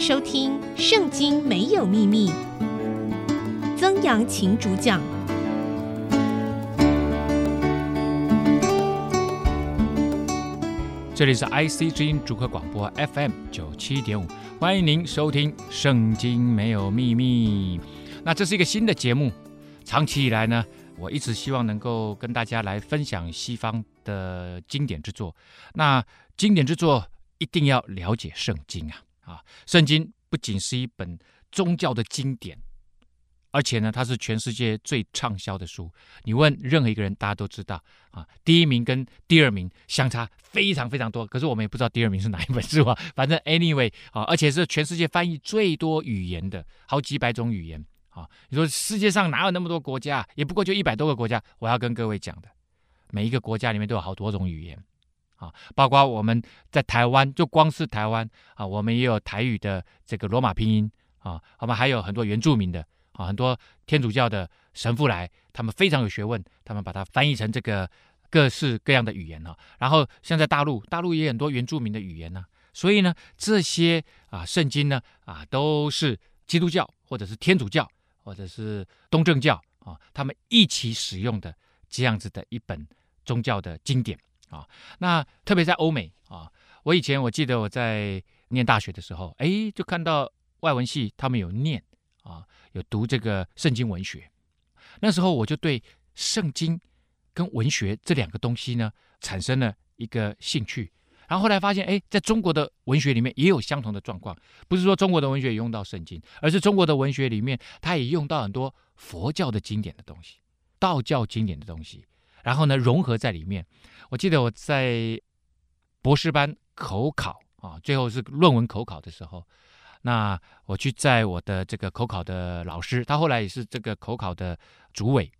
收听《圣经没有秘密》，曾阳晴主讲。这里是 IC 之音主客广播 FM 九七点五，欢迎您收听《圣经没有秘密》。那这是一个新的节目，长期以来呢，我一直希望能够跟大家来分享西方的经典之作。那经典之作一定要了解圣经啊。啊，圣经不仅是一本宗教的经典，而且呢，它是全世界最畅销的书。你问任何一个人，大家都知道啊，第一名跟第二名相差非常非常多。可是我们也不知道第二名是哪一本书啊。反正 anyway 啊，而且是全世界翻译最多语言的，好几百种语言啊。你说世界上哪有那么多国家？也不过就一百多个国家。我要跟各位讲的，每一个国家里面都有好多种语言。啊，包括我们在台湾，就光是台湾啊，我们也有台语的这个罗马拼音啊，我们还有很多原住民的啊，很多天主教的神父来，他们非常有学问，他们把它翻译成这个各式各样的语言啊。然后像在大陆，大陆也很多原住民的语言呢。所以呢，这些啊圣经呢啊，都是基督教或者是天主教或者是东正教啊，他们一起使用的这样子的一本宗教的经典。啊，那特别在欧美啊，我以前我记得我在念大学的时候，哎，就看到外文系他们有念啊，有读这个圣经文学。那时候我就对圣经跟文学这两个东西呢产生了一个兴趣。然后后来发现，哎，在中国的文学里面也有相同的状况，不是说中国的文学也用到圣经，而是中国的文学里面它也用到很多佛教的经典的东西、道教经典的东西。然后呢，融合在里面。我记得我在博士班口考啊，最后是论文口考的时候，那我去在我的这个口考的老师，他后来也是这个口考的主委，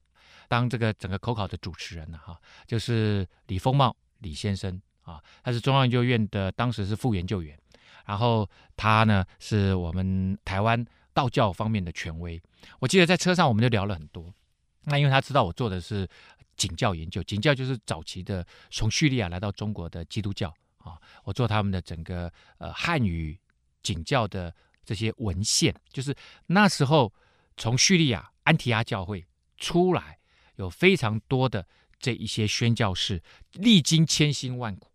当这个整个口考的主持人了哈，就是李丰茂李先生啊，他是中央研究院的，当时是副研究员，然后他呢是我们台湾道教方面的权威。我记得在车上我们就聊了很多，那因为他知道我做的是。景教研究，景教就是早期的从叙利亚来到中国的基督教啊。我做他们的整个呃汉语景教的这些文献，就是那时候从叙利亚安提阿教会出来，有非常多的这一些宣教士，历经千辛万苦，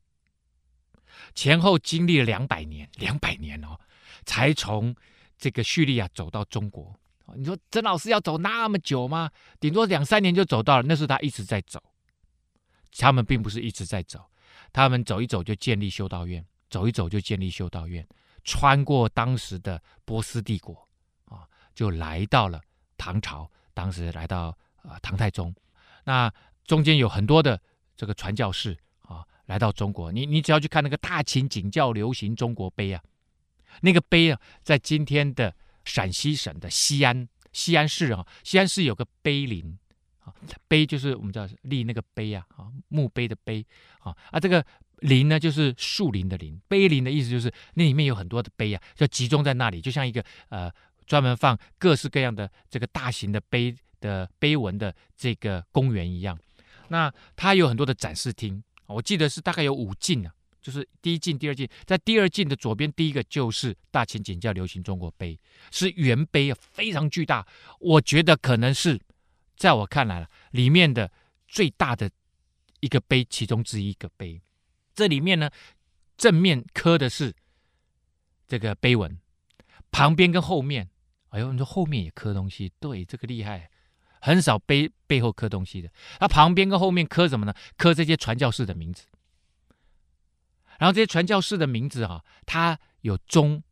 前后经历了两百年，两百年哦，才从这个叙利亚走到中国。你说曾老师要走那么久吗？顶多两三年就走到了。那是他一直在走，他们并不是一直在走，他们走一走就建立修道院，走一走就建立修道院，穿过当时的波斯帝国啊，就来到了唐朝。当时来到呃唐太宗，那中间有很多的这个传教士啊来到中国。你你只要去看那个大秦景教流行中国碑啊，那个碑啊，在今天的。陕西省的西安，西安市啊，西安市有个碑林啊，碑就是我们叫立那个碑啊，啊，墓碑的碑啊，啊，这个林呢就是树林的林，碑林的意思就是那里面有很多的碑啊，就集中在那里，就像一个呃专门放各式各样的这个大型的碑的碑文的这个公园一样。那它有很多的展示厅，我记得是大概有五进啊。就是第一进、第二进，在第二进的左边，第一个就是大秦景教流行中国碑，是圆碑，非常巨大。我觉得可能是在我看来了，里面的最大的一个碑，其中之一个碑。这里面呢，正面刻的是这个碑文，旁边跟后面，哎呦，你说后面也刻东西，对，这个厉害，很少碑背后刻东西的。那旁边跟后面刻什么呢？刻这些传教士的名字。然后这些传教士的名字啊，它有中，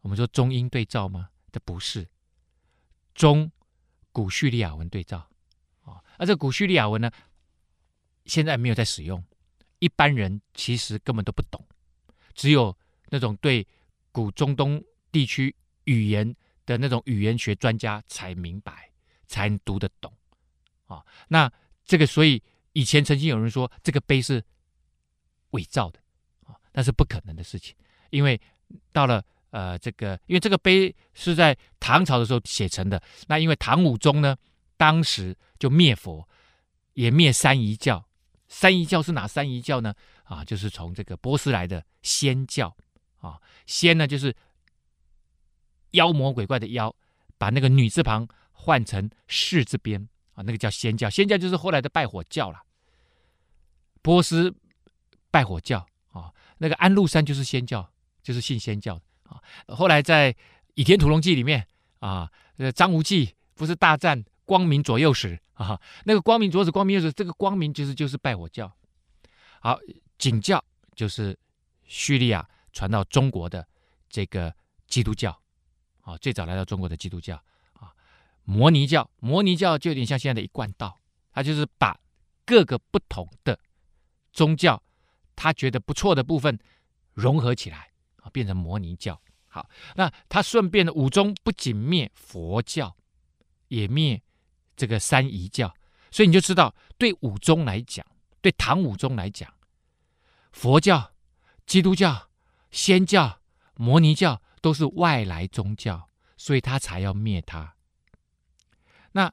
我们说中英对照吗？这不是，中古叙利亚文对照啊。而这古叙利亚文呢，现在没有在使用，一般人其实根本都不懂，只有那种对古中东地区语言的那种语言学专家才明白，才读得懂啊。那这个，所以以前曾经有人说这个碑是。伪造的啊，那是不可能的事情，因为到了呃这个，因为这个碑是在唐朝的时候写成的，那因为唐武宗呢，当时就灭佛，也灭三仪教，三仪教是哪三仪教呢？啊，就是从这个波斯来的仙教啊，仙呢就是妖魔鬼怪的妖，把那个女字旁换成士字边啊，那个叫仙教。仙教就是后来的拜火教了。波斯拜火教啊，那个安禄山就是仙教，就是信仙教的啊。后来在《倚天屠龙记》里面啊，张无忌不是大战光明左右使啊，那个光明左使、光明右使，这个光明就是就是拜火教。好，景教就是叙利亚传到中国的这个基督教啊，最早来到中国的基督教啊。摩尼教，摩尼教就有点像现在的一贯道，它就是把各个不同的。宗教，他觉得不错的部分融合起来啊，变成摩尼教。好，那他顺便的武宗不仅灭佛教，也灭这个三仪教。所以你就知道，对武宗来讲，对唐武宗来讲，佛教、基督教、仙教、摩尼教都是外来宗教，所以他才要灭他。那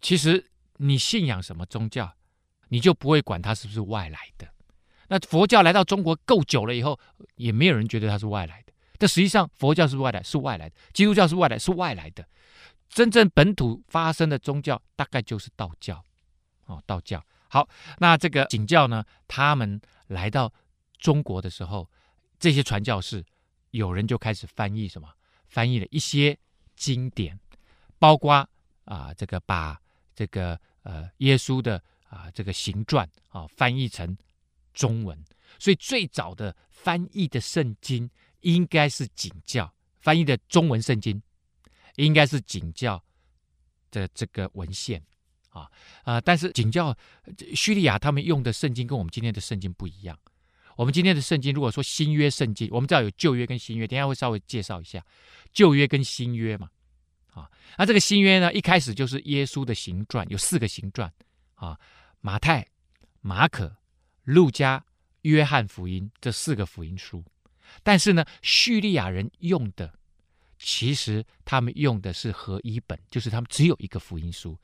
其实你信仰什么宗教？你就不会管它是不是外来的。那佛教来到中国够久了以后，也没有人觉得它是外来的。但实际上，佛教是外来，是外来的；基督教是外来，是外来的。真正本土发生的宗教，大概就是道教。哦，道教。好，那这个景教呢，他们来到中国的时候，这些传教士有人就开始翻译什么？翻译了一些经典，包括啊，这个把这个呃耶稣的。啊，这个行传啊，翻译成中文，所以最早的翻译的圣经应该是景教翻译的中文圣经，应该是景教的这个文献啊啊！但是景教叙利亚他们用的圣经跟我们今天的圣经不一样。我们今天的圣经，如果说新约圣经，我们知道有旧约跟新约，等下会稍微介绍一下旧约跟新约嘛啊。那这个新约呢，一开始就是耶稣的行传，有四个行传啊。马太、马可、路加、约翰福音这四个福音书，但是呢，叙利亚人用的其实他们用的是合一本，就是他们只有一个福音书，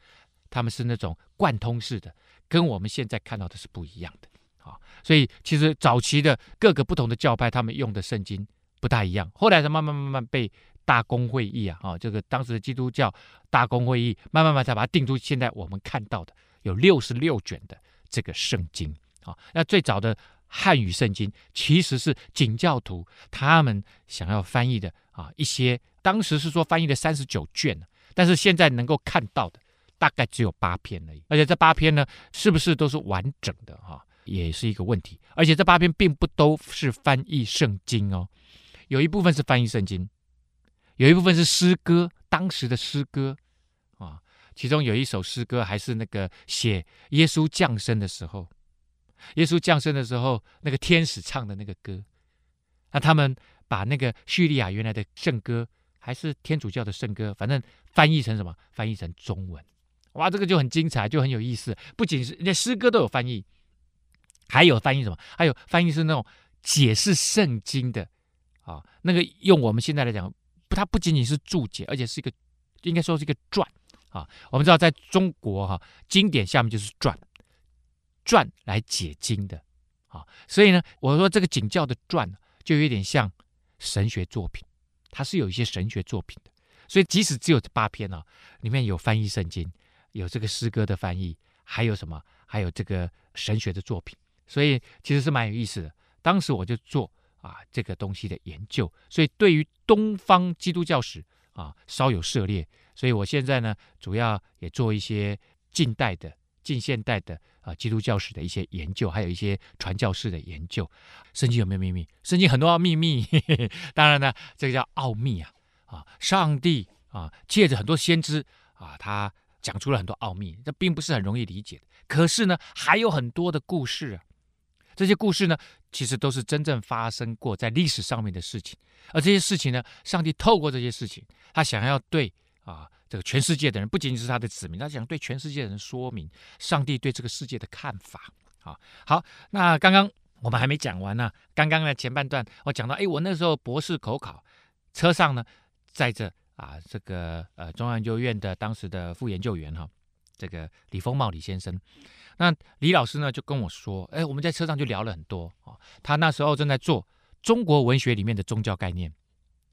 他们是那种贯通式的，跟我们现在看到的是不一样的。啊，所以其实早期的各个不同的教派，他们用的圣经不大一样，后来才慢慢慢慢被大公会议啊，啊，这个当时的基督教大公会议慢慢慢才把它定出现在我们看到的。有六十六卷的这个圣经啊，那最早的汉语圣经其实是景教徒他们想要翻译的啊，一些当时是说翻译的三十九卷，但是现在能够看到的大概只有八篇而已，而且这八篇呢，是不是都是完整的哈，也是一个问题。而且这八篇并不都是翻译圣经哦，有一部分是翻译圣经，有一部分是诗歌，当时的诗歌啊。其中有一首诗歌，还是那个写耶稣降生的时候，耶稣降生的时候，那个天使唱的那个歌。那他们把那个叙利亚原来的圣歌，还是天主教的圣歌，反正翻译成什么？翻译成中文。哇，这个就很精彩，就很有意思。不仅是连诗歌都有翻译，还有翻译什么？还有翻译是那种解释圣经的啊。那个用我们现在来讲，不，它不仅仅是注解，而且是一个，应该说是一个传。啊，我们知道在中国哈，经典下面就是传，传来解经的，啊，所以呢，我说这个景教的传就有点像神学作品，它是有一些神学作品的，所以即使只有这八篇呢，里面有翻译圣经，有这个诗歌的翻译，还有什么？还有这个神学的作品，所以其实是蛮有意思的。当时我就做啊这个东西的研究，所以对于东方基督教史啊稍有涉猎。所以我现在呢，主要也做一些近代的、近现代的啊基督教史的一些研究，还有一些传教士的研究。圣经有没有秘密？圣经很多秘密，呵 呵当然呢，这个叫奥秘啊啊！上帝啊，借着很多先知啊，他讲出了很多奥秘，这并不是很容易理解的。可是呢，还有很多的故事啊，这些故事呢，其实都是真正发生过在历史上面的事情。而这些事情呢，上帝透过这些事情，他想要对。啊，这个全世界的人不仅仅是他的子民，他想对全世界的人说明上帝对这个世界的看法。啊，好，那刚刚我们还没讲完呢。刚刚的前半段我讲到，哎，我那时候博士口考车上呢，载着啊这个呃中央研究院的当时的副研究员哈，这个李丰茂李先生。那李老师呢就跟我说，哎，我们在车上就聊了很多啊。他那时候正在做中国文学里面的宗教概念。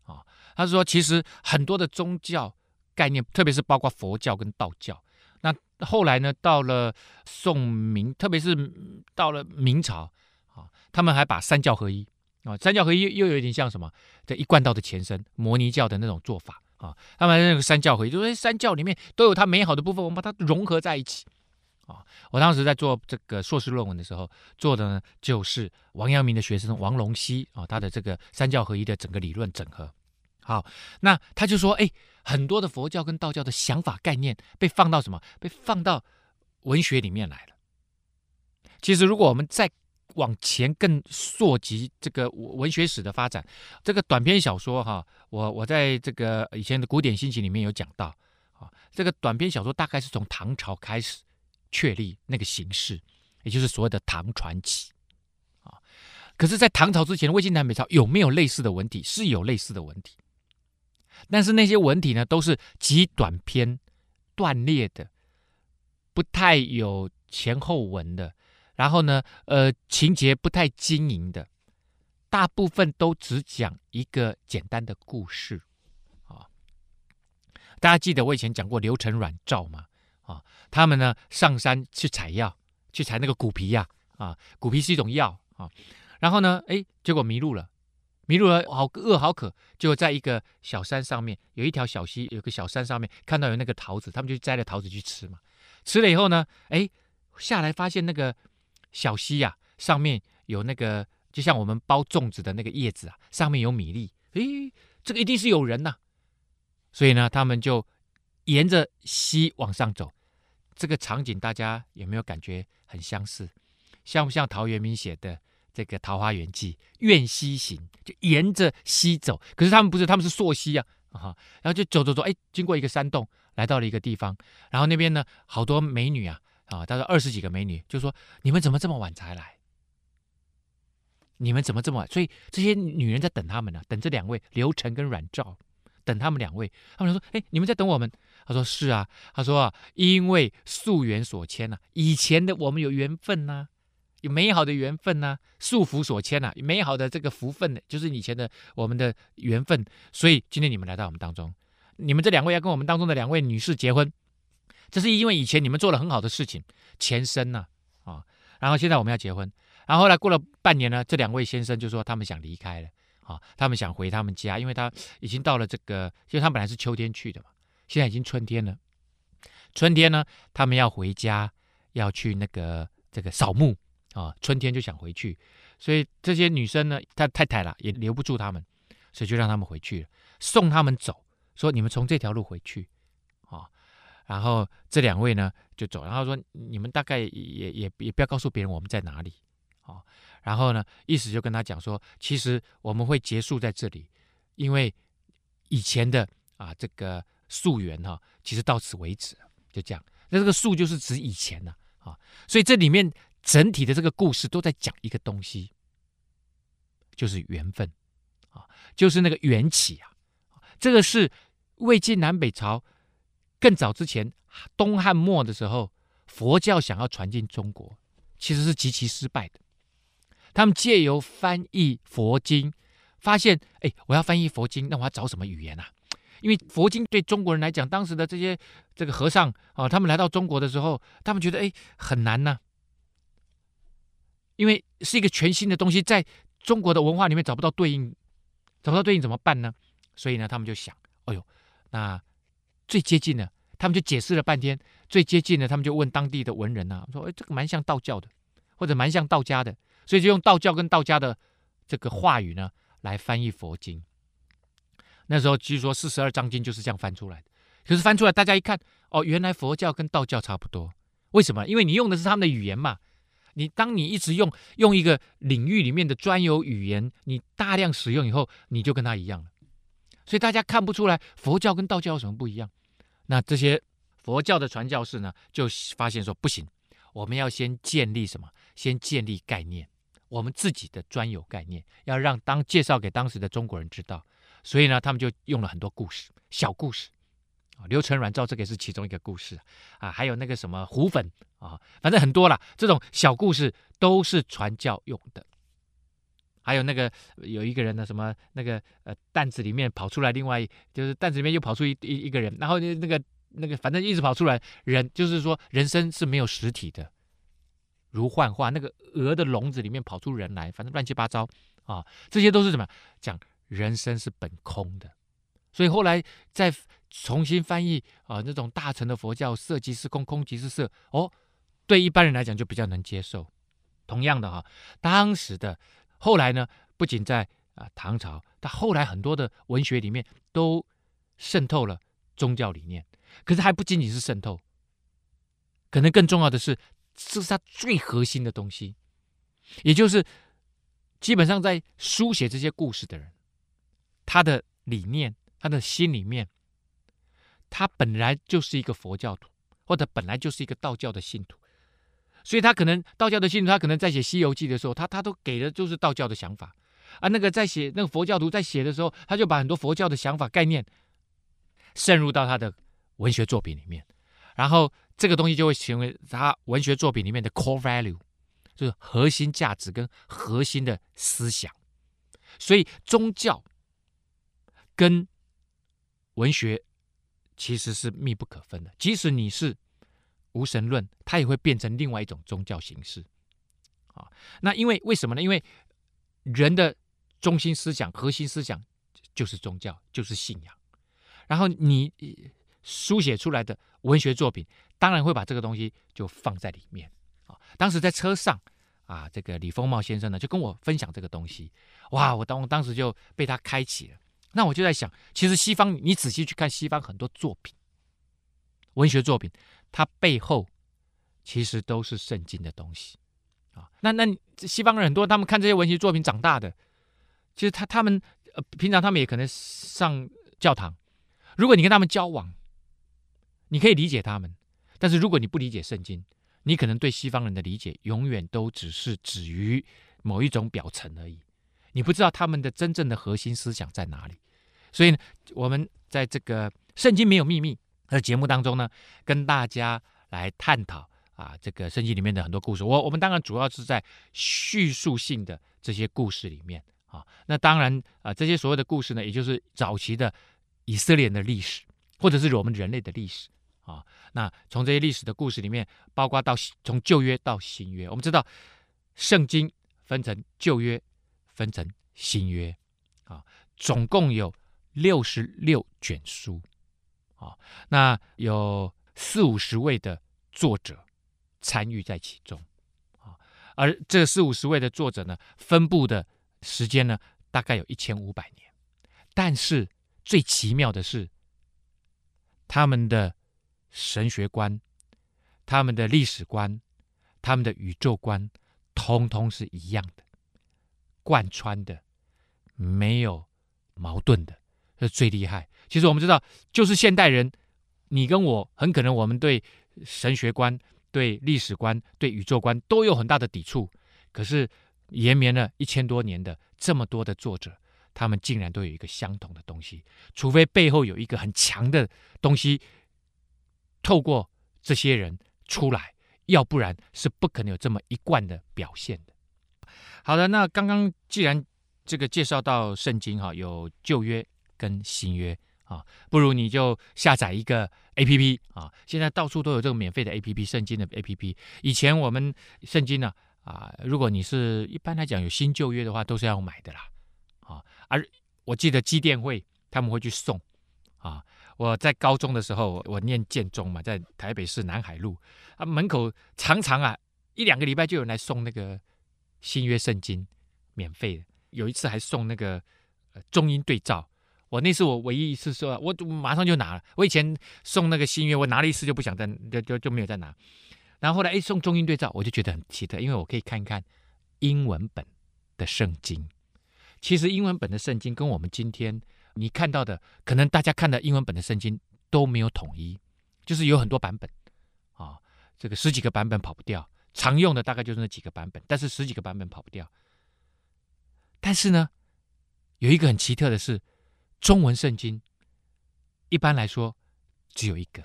啊，他说，其实很多的宗教概念，特别是包括佛教跟道教，那后来呢，到了宋明，特别是到了明朝啊，他们还把三教合一啊，三教合一又有点像什么？这一贯道的前身，摩尼教的那种做法啊。他们那个三教合一，就是三教里面都有它美好的部分，我们把它融合在一起啊。我当时在做这个硕士论文的时候，做的呢就是王阳明的学生王龙溪啊，他的这个三教合一的整个理论整合。好，那他就说，哎，很多的佛教跟道教的想法概念被放到什么？被放到文学里面来了。其实，如果我们再往前更溯及这个文学史的发展，这个短篇小说哈，我我在这个以前的古典心情里面有讲到啊，这个短篇小说大概是从唐朝开始确立那个形式，也就是所谓的唐传奇。可是，在唐朝之前的魏晋南北朝有没有类似的文体？是有类似的文体。但是那些文体呢，都是极短篇、断裂的，不太有前后文的。然后呢，呃，情节不太经营的，大部分都只讲一个简单的故事啊。大家记得我以前讲过刘成阮照吗？啊，他们呢上山去采药，去采那个骨皮呀，啊，骨皮是一种药啊。然后呢，哎，结果迷路了。迷路了，好饿好渴，就在一个小山上面，有一条小溪，有个小山上面看到有那个桃子，他们就摘了桃子去吃嘛。吃了以后呢，哎，下来发现那个小溪呀、啊，上面有那个就像我们包粽子的那个叶子啊，上面有米粒，哎，这个一定是有人呐、所以呢，他们就沿着溪往上走。这个场景大家有没有感觉很相似？像不像陶渊明写的？这个《桃花源记》，愿溪行，就沿着溪走。可是他们不是，他们是溯溪啊，啊，然后就走走走，哎，经过一个山洞，来到了一个地方。然后那边呢，好多美女啊，啊，大概二十几个美女，就说：“你们怎么这么晚才来？你们怎么这么晚？”所以这些女人在等他们呢、啊，等这两位刘承跟阮照，等他们两位。他们说：“哎，你们在等我们？”他说：“是啊。”他说：“啊，因为夙缘所牵呐、啊，以前的我们有缘分呐、啊。”有美好的缘分呐、啊，束缚所牵呐、啊，美好的这个福分呢，就是以前的我们的缘分。所以今天你们来到我们当中，你们这两位要跟我们当中的两位女士结婚，这是因为以前你们做了很好的事情，前身呐啊，然后现在我们要结婚，然后后来过了半年呢，这两位先生就说他们想离开了啊，他们想回他们家，因为他已经到了这个，因为他本来是秋天去的嘛，现在已经春天了。春天呢，他们要回家，要去那个这个扫墓。啊，春天就想回去，所以这些女生呢，她太太啦也留不住他们，所以就让他们回去了，送他们走，说你们从这条路回去，啊，然后这两位呢就走，然后说你们大概也也也不要告诉别人我们在哪里，啊，然后呢意思就跟他讲说，其实我们会结束在这里，因为以前的啊这个溯源哈，其实到此为止，就这样，那这个夙就是指以前的啊，所以这里面。整体的这个故事都在讲一个东西，就是缘分啊，就是那个缘起啊。这个是魏晋南北朝更早之前东汉末的时候，佛教想要传进中国，其实是极其失败的。他们借由翻译佛经，发现，哎，我要翻译佛经，那我要找什么语言啊？因为佛经对中国人来讲，当时的这些这个和尚啊，他们来到中国的时候，他们觉得，哎，很难呐。因为是一个全新的东西，在中国的文化里面找不到对应，找不到对应怎么办呢？所以呢，他们就想，哎呦，那最接近的，他们就解释了半天，最接近的，他们就问当地的文人啊，说，哎，这个蛮像道教的，或者蛮像道家的，所以就用道教跟道家的这个话语呢来翻译佛经。那时候据说四十二章经就是这样翻出来的，可是翻出来大家一看，哦，原来佛教跟道教差不多，为什么？因为你用的是他们的语言嘛。你当你一直用用一个领域里面的专有语言，你大量使用以后，你就跟他一样了。所以大家看不出来佛教跟道教有什么不一样。那这些佛教的传教士呢，就发现说不行，我们要先建立什么？先建立概念，我们自己的专有概念，要让当介绍给当时的中国人知道。所以呢，他们就用了很多故事，小故事。啊刘成软造这个也是其中一个故事啊，还有那个什么胡粉啊，反正很多啦。这种小故事都是传教用的还有那个有一个人的什么那个呃担子里面跑出来，另外就是担子里面又跑出一一一个人，然后那个那个反正一直跑出来人，就是说人生是没有实体的，如幻化。那个鹅的笼子里面跑出人来，反正乱七八糟啊，这些都是什么？讲人生是本空的。所以后来再重新翻译啊，那种大乘的佛教，色即是空，空即是色。哦，对一般人来讲就比较能接受。同样的哈，当时的后来呢，不仅在啊唐朝，他后来很多的文学里面都渗透了宗教理念。可是还不仅仅是渗透，可能更重要的是，这是他最核心的东西，也就是基本上在书写这些故事的人，他的理念。他的心里面，他本来就是一个佛教徒，或者本来就是一个道教的信徒，所以他可能道教的信徒，他可能在写《西游记》的时候，他他都给的就是道教的想法啊。那个在写那个佛教徒在写的时候，他就把很多佛教的想法概念渗入到他的文学作品里面，然后这个东西就会成为他文学作品里面的 core value，就是核心价值跟核心的思想。所以宗教跟文学其实是密不可分的，即使你是无神论，它也会变成另外一种宗教形式。啊，那因为为什么呢？因为人的中心思想、核心思想就是宗教，就是信仰。然后你书写出来的文学作品，当然会把这个东西就放在里面。啊，当时在车上啊，这个李丰茂先生呢就跟我分享这个东西，哇，我当当时就被他开启了。那我就在想，其实西方，你仔细去看西方很多作品，文学作品，它背后其实都是圣经的东西啊。那那西方人很多，他们看这些文学作品长大的，其实他他们呃平常他们也可能上教堂。如果你跟他们交往，你可以理解他们，但是如果你不理解圣经，你可能对西方人的理解永远都只是止于某一种表层而已。你不知道他们的真正的核心思想在哪里。所以呢，我们在这个《圣经没有秘密》的节目当中呢，跟大家来探讨啊，这个圣经里面的很多故事。我我们当然主要是在叙述性的这些故事里面啊。那当然啊，这些所谓的故事呢，也就是早期的以色列的历史，或者是我们人类的历史啊。那从这些历史的故事里面，包括到从旧约到新约，我们知道圣经分成旧约，分成新约啊，总共有。六十六卷书，啊，那有四五十位的作者参与在其中，啊，而这四五十位的作者呢，分布的时间呢，大概有一千五百年。但是最奇妙的是，他们的神学观、他们的历史观、他们的宇宙观，通通是一样的，贯穿的，没有矛盾的。这最厉害。其实我们知道，就是现代人，你跟我很可能，我们对神学观、对历史观、对宇宙观都有很大的抵触。可是延绵了一千多年的这么多的作者，他们竟然都有一个相同的东西。除非背后有一个很强的东西，透过这些人出来，要不然是不可能有这么一贯的表现的。好的，那刚刚既然这个介绍到圣经哈，有旧约。跟新约啊，不如你就下载一个 APP 啊，现在到处都有这个免费的 APP，圣经的 APP。以前我们圣经呢啊，如果你是一般来讲有新旧约的话，都是要买的啦啊。而我记得基甸会他们会去送啊。我在高中的时候，我念建中嘛，在台北市南海路啊，门口常常啊一两个礼拜就有人来送那个新约圣经免费的，有一次还送那个中英对照。我那次我唯一一次说，我马上就拿了。我以前送那个新约，我拿了一次就不想再，就就就没有再拿。然后后来哎送中英对照，我就觉得很奇特，因为我可以看一看英文本的圣经。其实英文本的圣经跟我们今天你看到的，可能大家看的英文本的圣经都没有统一，就是有很多版本啊，这个十几个版本跑不掉。常用的大概就是那几个版本，但是十几个版本跑不掉。但是呢，有一个很奇特的是。中文圣经一般来说只有一个，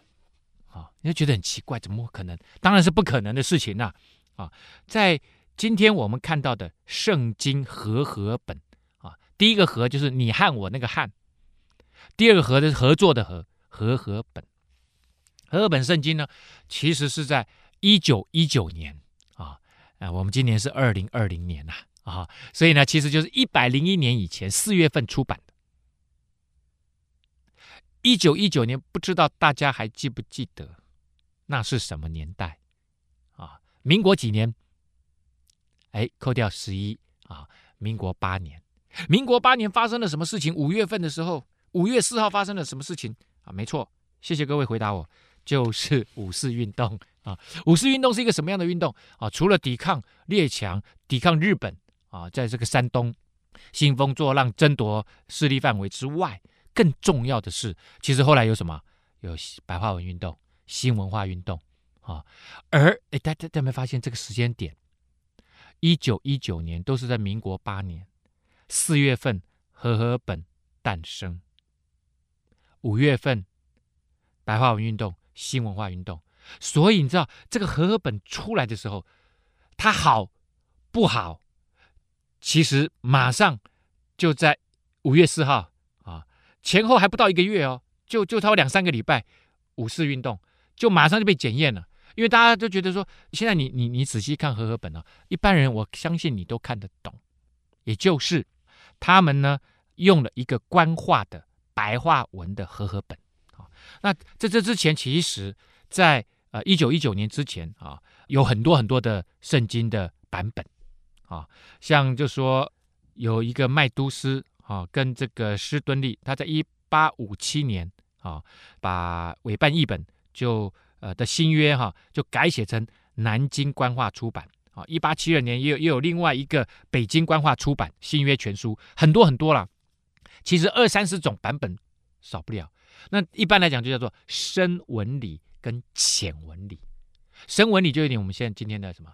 啊，你就觉得很奇怪，怎么可能？当然是不可能的事情呐，啊，在今天我们看到的圣经和合本啊，第一个和就是你和我那个和，第二个合的是合作的合，和合本。和合本圣经呢，其实是在一九一九年啊，我们今年是二零二零年呐啊，所以呢，其实就是一百零一年以前四月份出版的。一九一九年，不知道大家还记不记得，那是什么年代啊？民国几年？哎，扣掉十一啊，民国八年。民国八年发生了什么事情？五月份的时候，五月四号发生了什么事情啊？没错，谢谢各位回答我，就是五四运动啊。五四运动是一个什么样的运动啊？除了抵抗列强、抵抗日本啊，在这个山东兴风作浪、争夺势力范围之外，更重要的是，其实后来有什么？有白话文运动、新文化运动啊。而哎，大家有没有发现这个时间点？一九一九年都是在民国八年四月份，和合本诞生。五月份，白话文运动、新文化运动。所以你知道这个和合本出来的时候，它好不好？其实马上就在五月四号啊，前后还不到一个月哦，就就差不多两三个礼拜，五四运动就马上就被检验了。因为大家都觉得说，现在你你你仔细看和合本啊，一般人我相信你都看得懂，也就是他们呢用了一个官话的白话文的和合本啊。那在这之前，其实在呃一九一九年之前啊，有很多很多的圣经的版本啊，像就说有一个麦都斯啊，跟这个施敦利，他在一八五七年啊，把委办译本就。呃的新约哈，就改写成南京官话出版啊。一八七二年也有也有另外一个北京官话出版新约全书，很多很多了。其实二三十种版本少不了。那一般来讲就叫做深文理跟浅文理。深文理就有点我们现在今天的什么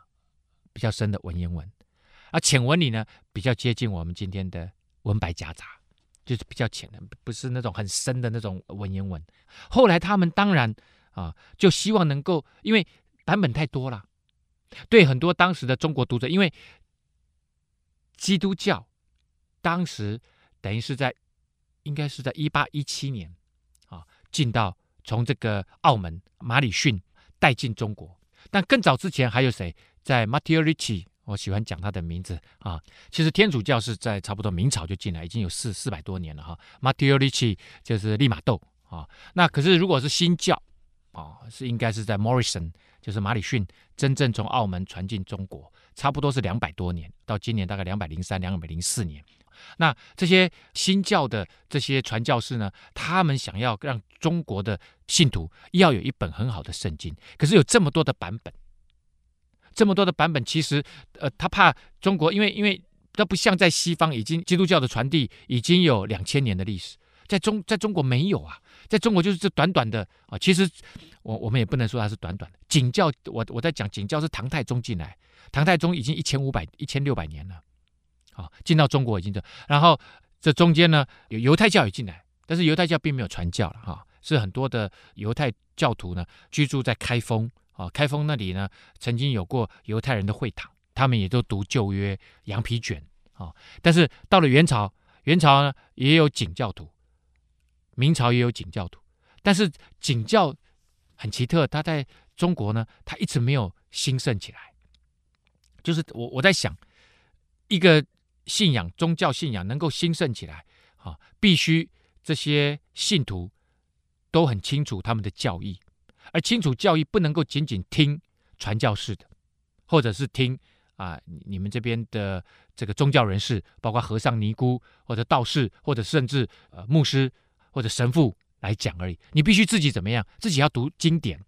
比较深的文言文，而浅文理呢比较接近我们今天的文白夹杂，就是比较浅的，不是那种很深的那种文言文。后来他们当然。啊，就希望能够，因为版本太多了，对很多当时的中国读者，因为基督教当时等于是在，应该是在一八一七年啊，进到从这个澳门马礼逊带进中国，但更早之前还有谁？在 Matteo Ricci，我喜欢讲他的名字啊。其实天主教是在差不多明朝就进来，已经有四四百多年了哈。Matteo Ricci 就是利玛窦啊。那可是如果是新教。啊、是应该是在 Morrison，就是马礼逊真正从澳门传进中国，差不多是两百多年，到今年大概两百零三、两百零四年。那这些新教的这些传教士呢，他们想要让中国的信徒要有一本很好的圣经，可是有这么多的版本，这么多的版本，其实呃，他怕中国，因为因为它不像在西方，已经基督教的传递已经有两千年的历史。在中在中国没有啊，在中国就是这短短的啊，其实我我们也不能说它是短短的。景教，我我在讲景教是唐太宗进来，唐太宗已经一千五百一千六百年了，啊，进到中国已经这，然后这中间呢有犹太教也进来，但是犹太教并没有传教了哈，是很多的犹太教徒呢居住在开封啊，开封那里呢曾经有过犹太人的会堂，他们也都读旧约羊皮卷啊，但是到了元朝，元朝呢也有景教徒。明朝也有景教徒，但是景教很奇特，它在中国呢，它一直没有兴盛起来。就是我我在想，一个信仰宗教信仰能够兴盛起来，啊，必须这些信徒都很清楚他们的教义，而清楚教义不能够仅仅听传教士的，或者是听啊你们这边的这个宗教人士，包括和尚尼姑或者道士，或者甚至呃牧师。或者神父来讲而已，你必须自己怎么样？自己要读经典，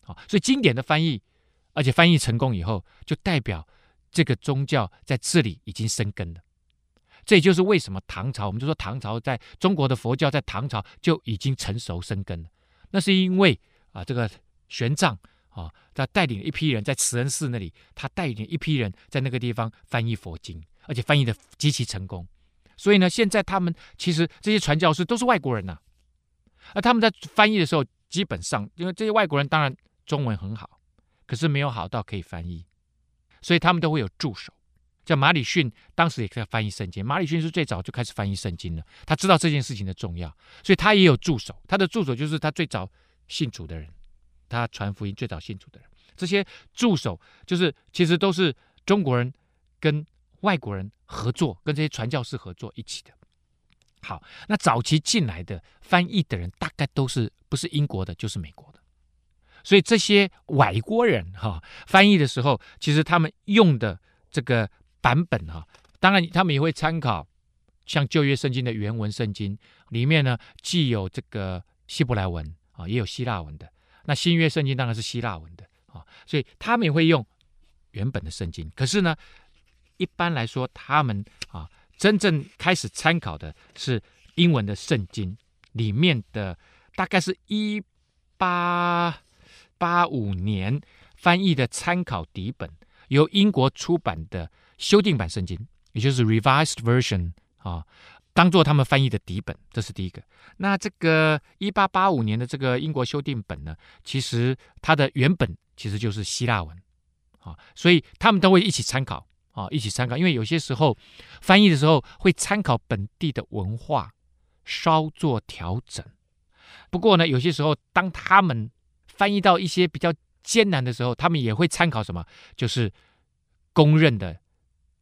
好，所以经典的翻译，而且翻译成功以后，就代表这个宗教在这里已经生根了。这也就是为什么唐朝，我们就说唐朝在中国的佛教在唐朝就已经成熟生根了。那是因为啊，这个玄奘啊，他带领一批人在慈恩寺那里，他带领一批人在那个地方翻译佛经，而且翻译的极其成功。所以呢，现在他们其实这些传教士都是外国人呐、而他们在翻译的时候，基本上因为这些外国人当然中文很好，可是没有好到可以翻译，所以他们都会有助手。叫马礼逊，当时也在翻译圣经。马礼逊是最早就开始翻译圣经了，他知道这件事情的重要，所以他也有助手。他的助手就是他最早信主的人，他传福音最早信主的人。这些助手就是其实都是中国人跟外国人合作，跟这些传教士合作一起的。好，那早期进来的翻译的人，大概都是不是英国的，就是美国。所以这些外国人哈翻译的时候，其实他们用的这个。版本哈，当然他们也会参考像旧约圣经的原文圣经里面呢，既有这个希伯来文啊，也有希腊文的。那新约圣经当然是希腊文的啊，所以他们也会用原本的圣经。可是呢，一般来说，他们啊真正开始参考的是英文的圣经里面的，大概是一八八五年翻译的参考底本，由英国出版的。修订版圣经，也就是 Revised Version 啊，当做他们翻译的底本，这是第一个。那这个一八八五年的这个英国修订本呢，其实它的原本其实就是希腊文啊，所以他们都会一起参考啊，一起参考。因为有些时候翻译的时候会参考本地的文化，稍作调整。不过呢，有些时候当他们翻译到一些比较艰难的时候，他们也会参考什么？就是公认的。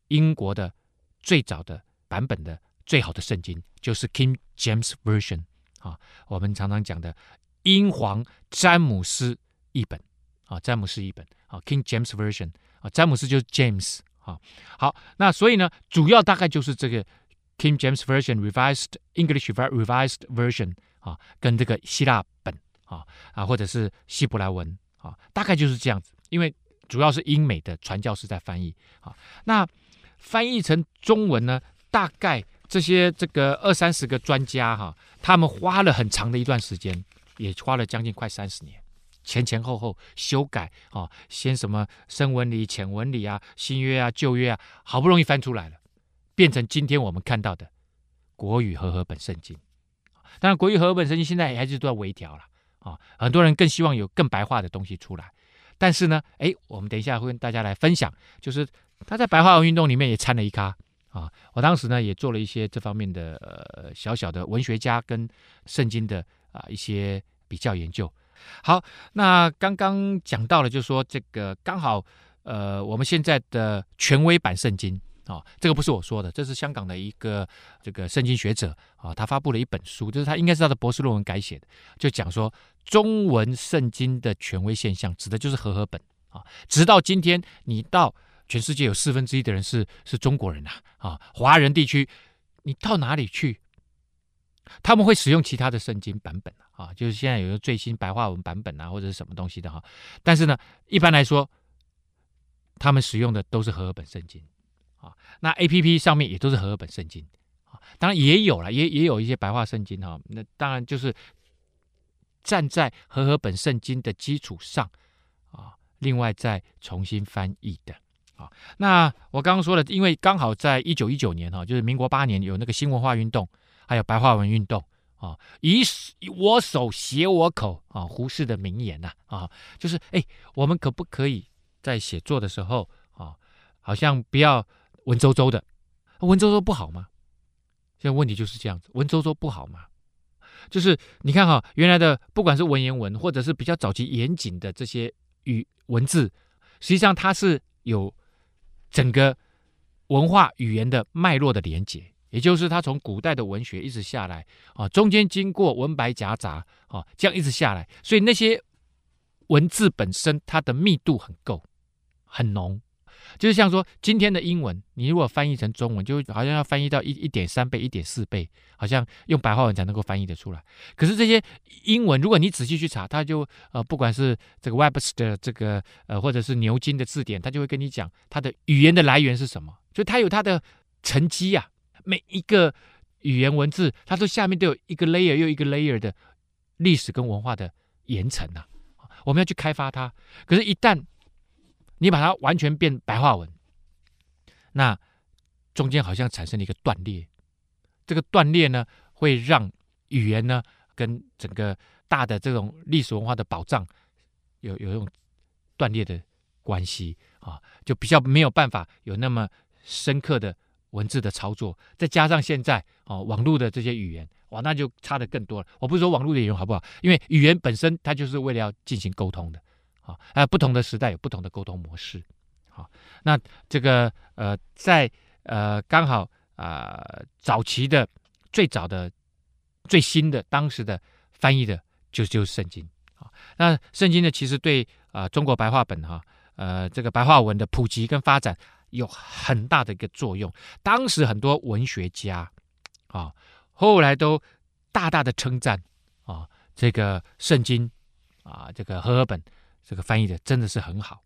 英国的最早的版本的最好的圣经就是 King James Version 啊，我们常常讲的英皇詹姆斯译本啊，詹姆斯译本啊，King James Version 啊，詹姆斯就是 James 啊。好，那所以呢，主要大概就是这个 King James Version Revised English Revised Version 啊，跟这个希腊本啊，或者是希伯来文啊，大概就是这样子。因为主要是英美的传教士在翻译啊，那。翻译成中文呢，大概这些这个二三十个专家哈，他们花了很长的一段时间，也花了将近快三十年，前前后后修改啊，先什么深文理、浅文理啊，新约啊、旧约啊，好不容易翻出来了，变成今天我们看到的国语和合本圣经。当然，国语和合本圣经现在也还是都要微调了啊，很多人更希望有更白话的东西出来。但是呢，哎，我们等一下会跟大家来分享，就是。他在白话文运动里面也掺了一咖啊！我当时呢也做了一些这方面的呃小小的文学家跟圣经的啊一些比较研究。好，那刚刚讲到了，就是说这个刚好呃我们现在的权威版圣经啊，这个不是我说的，这是香港的一个这个圣经学者啊，他发布了一本书，就是他应该是他的博士论文改写的，就讲说中文圣经的权威现象，指的就是和合本啊。直到今天，你到。全世界有四分之一的人是是中国人呐，啊，华人地区，你到哪里去？他们会使用其他的圣经版本啊，就是现在有个最新白话文版本啊，或者是什么东西的哈。但是呢，一般来说，他们使用的都是和合本圣经啊。那 APP 上面也都是和合本圣经啊，当然也有了，也也有一些白话圣经哈。那当然就是站在和合本圣经的基础上啊，另外再重新翻译的。啊那我刚刚说了，因为刚好在一九一九年哈，就是民国八年有那个新文化运动，还有白话文运动啊，以我手写我口啊，胡适的名言呐啊，就是哎，我们可不可以在写作的时候啊，好像不要文绉绉的，文绉绉不好吗？现在问题就是这样子，文绉绉不好吗？就是你看哈，原来的不管是文言文，或者是比较早期严谨的这些语文字，实际上它是有。整个文化语言的脉络的连接，也就是它从古代的文学一直下来啊，中间经过文白夹杂啊，这样一直下来，所以那些文字本身它的密度很够，很浓。就是像说今天的英文，你如果翻译成中文，就好像要翻译到一一点三倍、一点四倍，好像用白话文才能够翻译得出来。可是这些英文，如果你仔细去查，它就呃，不管是这个 Webster 的这个呃，或者是牛津的字典，它就会跟你讲它的语言的来源是什么。所以它有它的沉积啊，每一个语言文字，它都下面都有一个 layer 又一个 layer 的历史跟文化的岩层啊，我们要去开发它。可是，一旦你把它完全变白话文，那中间好像产生了一个断裂，这个断裂呢，会让语言呢跟整个大的这种历史文化的宝藏有有一种断裂的关系啊，就比较没有办法有那么深刻的文字的操作。再加上现在哦，网络的这些语言，哇，那就差的更多了。我不是说网络的语言好不好，因为语言本身它就是为了要进行沟通的啊。呃，不同的时代有不同的沟通模式。好，那这个呃，在呃刚好啊、呃，早期的最早的最新的当时的翻译的就就是圣经啊。那圣经呢，其实对啊、呃、中国白话本哈呃这个白话文的普及跟发展有很大的一个作用。当时很多文学家啊，后来都大大的称赞啊这个圣经啊这个和合本这个翻译的真的是很好。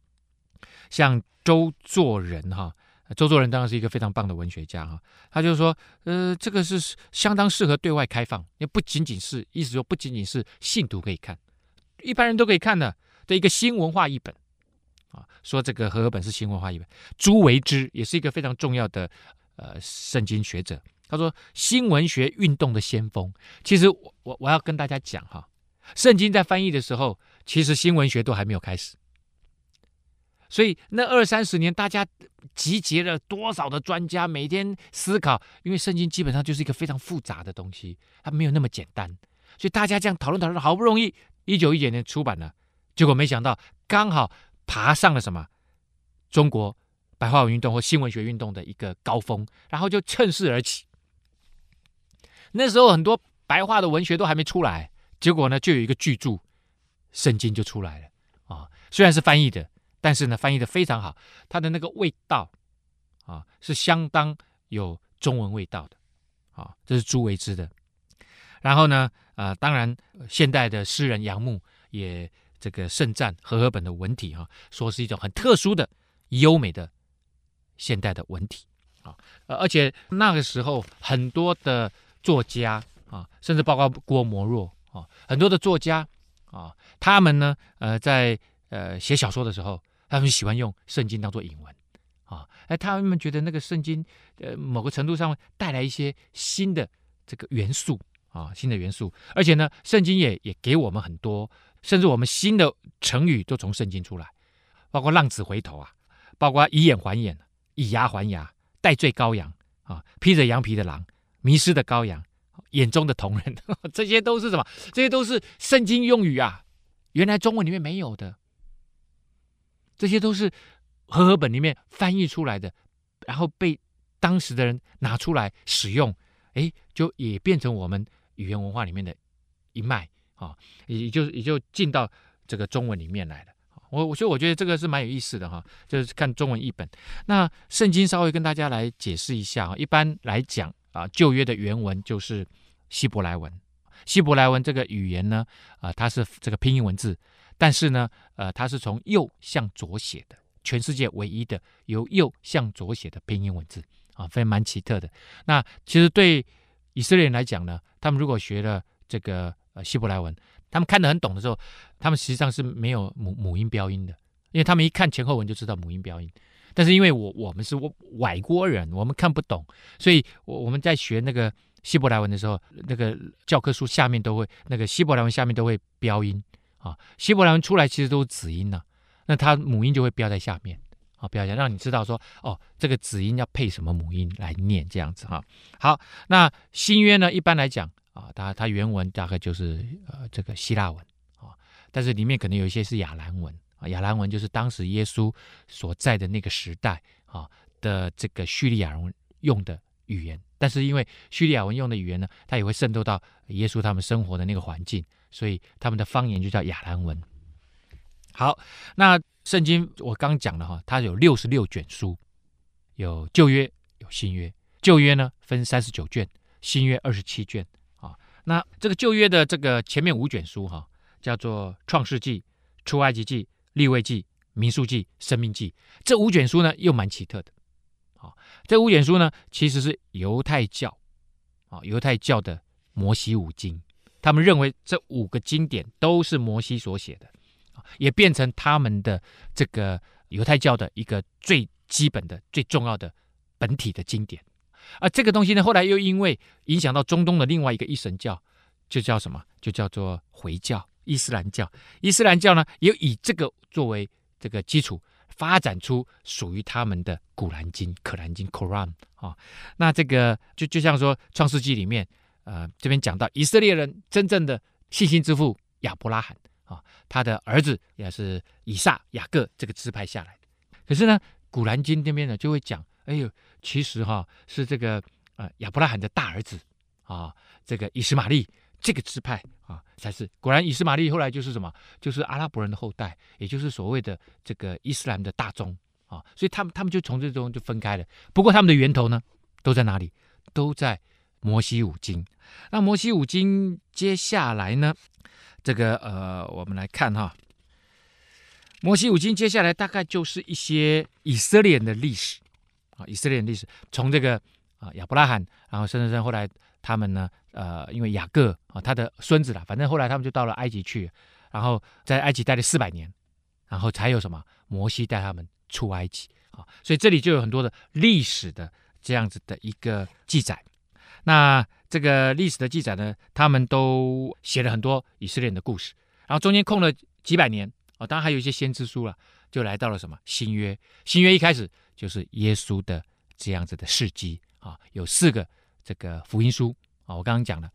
像周作人哈，周作人当然是一个非常棒的文学家哈，他就说，呃，这个是相当适合对外开放，也不仅仅是，意思说不仅仅是信徒可以看，一般人都可以看的的一个新文化译本啊。说这个和合本是新文化译本，朱维之也是一个非常重要的呃圣经学者，他说新文学运动的先锋。其实我我我要跟大家讲哈，圣经在翻译的时候，其实新文学都还没有开始。所以那二三十年，大家集结了多少的专家，每天思考，因为圣经基本上就是一个非常复杂的东西，它没有那么简单。所以大家这样讨论讨论，好不容易一九一九年出版了，结果没想到刚好爬上了什么中国白话文运动或新文学运动的一个高峰，然后就趁势而起。那时候很多白话的文学都还没出来，结果呢，就有一个巨著《圣经》就出来了啊，虽然是翻译的。但是呢，翻译的非常好，它的那个味道啊，是相当有中文味道的啊。这是朱维之的。然后呢，啊，当然现代的诗人杨牧也这个盛赞和合本的文体哈，说是一种很特殊的、优美的现代的文体啊。而且那个时候很多的作家啊，甚至包括郭沫若啊，很多的作家啊，他们呢，呃，在呃写小说的时候。他们喜欢用圣经当做引文啊，哎，他们觉得那个圣经，呃，某个程度上带来一些新的这个元素啊，新的元素，而且呢，圣经也也给我们很多，甚至我们新的成语都从圣经出来，包括浪子回头啊，包括以眼还眼、以牙还牙、代罪羔羊啊，披着羊皮的狼、迷失的羔羊、眼中的同人，这些都是什么？这些都是圣经用语啊，原来中文里面没有的。这些都是和合本里面翻译出来的，然后被当时的人拿出来使用，哎，就也变成我们语言文化里面的一脉啊，也就也就进到这个中文里面来了。我我所以我觉得这个是蛮有意思的哈，就是看中文译本。那圣经稍微跟大家来解释一下啊，一般来讲啊，旧约的原文就是希伯来文，希伯来文这个语言呢，啊，它是这个拼音文字。但是呢，呃，它是从右向左写的，全世界唯一的由右向左写的拼音文字啊，非常蛮奇特的。那其实对以色列人来讲呢，他们如果学了这个呃希伯来文，他们看得很懂的时候，他们实际上是没有母母音标音的，因为他们一看前后文就知道母音标音。但是因为我我们是外国人，我们看不懂，所以我我们在学那个希伯来文的时候，那个教科书下面都会那个希伯来文下面都会标音。啊，希伯来文出来其实都是子音呐、那它母音就会标在下面啊，标一下让你知道说哦，这个子音要配什么母音来念这样子哈。好，那新约呢，一般来讲啊，它它原文大概就是呃这个希腊文啊，但是里面可能有一些是亚兰文啊，亚兰文就是当时耶稣所在的那个时代啊的这个叙利亚人用的语言，但是因为叙利亚文用的语言呢，它也会渗透到耶稣他们生活的那个环境。所以他们的方言就叫亚兰文。好，那圣经我刚讲了哈，它有六十六卷书，有旧约，有新约。旧约呢分三十九卷，新约二十七卷啊。那这个旧约的这个前面五卷书哈，叫做创世纪、出埃及记、立位记、民数记、生命记。这五卷书呢又蛮奇特的。啊，这五卷书呢其实是犹太教啊，犹太教的摩西五经。他们认为这五个经典都是摩西所写的，也变成他们的这个犹太教的一个最基本的、最重要的本体的经典。而这个东西呢，后来又因为影响到中东的另外一个一神教，就叫什么？就叫做回教、伊斯兰教。伊斯兰教呢，也以这个作为这个基础，发展出属于他们的古兰经、可兰经 （Quran） 啊。那这个就就像说《创世纪》里面，呃，这边讲到以色列人真正的信心之父亚伯拉罕啊，他的儿子也是以撒、雅各这个支派下来。可是呢，《古兰经》那边呢就会讲，哎呦，其实哈、是这个呃亚伯拉罕的大儿子啊，这个以实玛利。这个支派啊，才是果然。以斯玛利后来就是什么？就是阿拉伯人的后代，也就是所谓的这个伊斯兰的大宗啊。所以他们他们就从这中就分开了。不过他们的源头呢，都在哪里？都在摩西五经。那摩西五经接下来呢，这个呃，我们来看哈，摩西五经接下来大概就是一些以色列的历史啊，以色列人历史从这个啊亚伯拉罕，然后甚至甚后来。他们呢，呃，因为雅各啊，他的孙子啦，反正后来他们就到了埃及去，然后在埃及待了四百年，然后才有什么摩西带他们出埃及啊，所以这里就有很多的历史的这样子的一个记载。那这个历史的记载呢，他们都写了很多以色列人的故事，然后中间空了几百年啊，当然还有一些先知书了，就来到了什么新约。新约一开始就是耶稣的这样子的事迹啊，有四个。这个福音书啊，我刚刚讲了，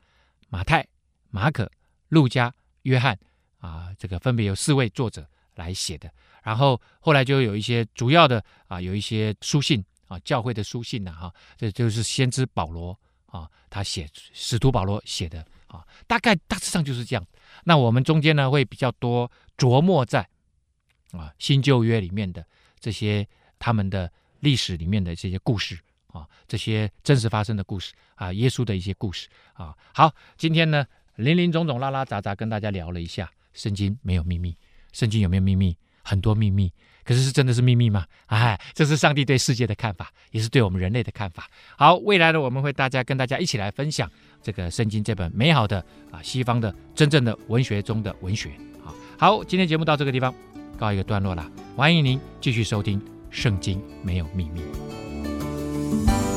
马太、马可、路加、约翰啊，这个分别由四位作者来写的。然后后来就有一些主要的啊，有一些书信啊，教会的书信呐，哈，这就是先知保罗啊，他写使徒保罗写的啊，大概大致上就是这样。那我们中间呢，会比较多琢磨在啊新旧约里面的这些他们的历史里面的这些故事。啊，这些真实发生的故事啊，耶稣的一些故事啊。好，今天呢，林林总总、拉拉杂杂跟大家聊了一下，圣经没有秘密，圣经有没有秘密？很多秘密，可是是真的是秘密吗？哎，这是上帝对世界的看法，也是对我们人类的看法。好，未来呢，我们会大家跟大家一起来分享这个圣经这本美好的啊西方的真正的文学中的文学。好，好，今天节目到这个地方告一个段落了，欢迎您继续收听《圣经没有秘密》。you.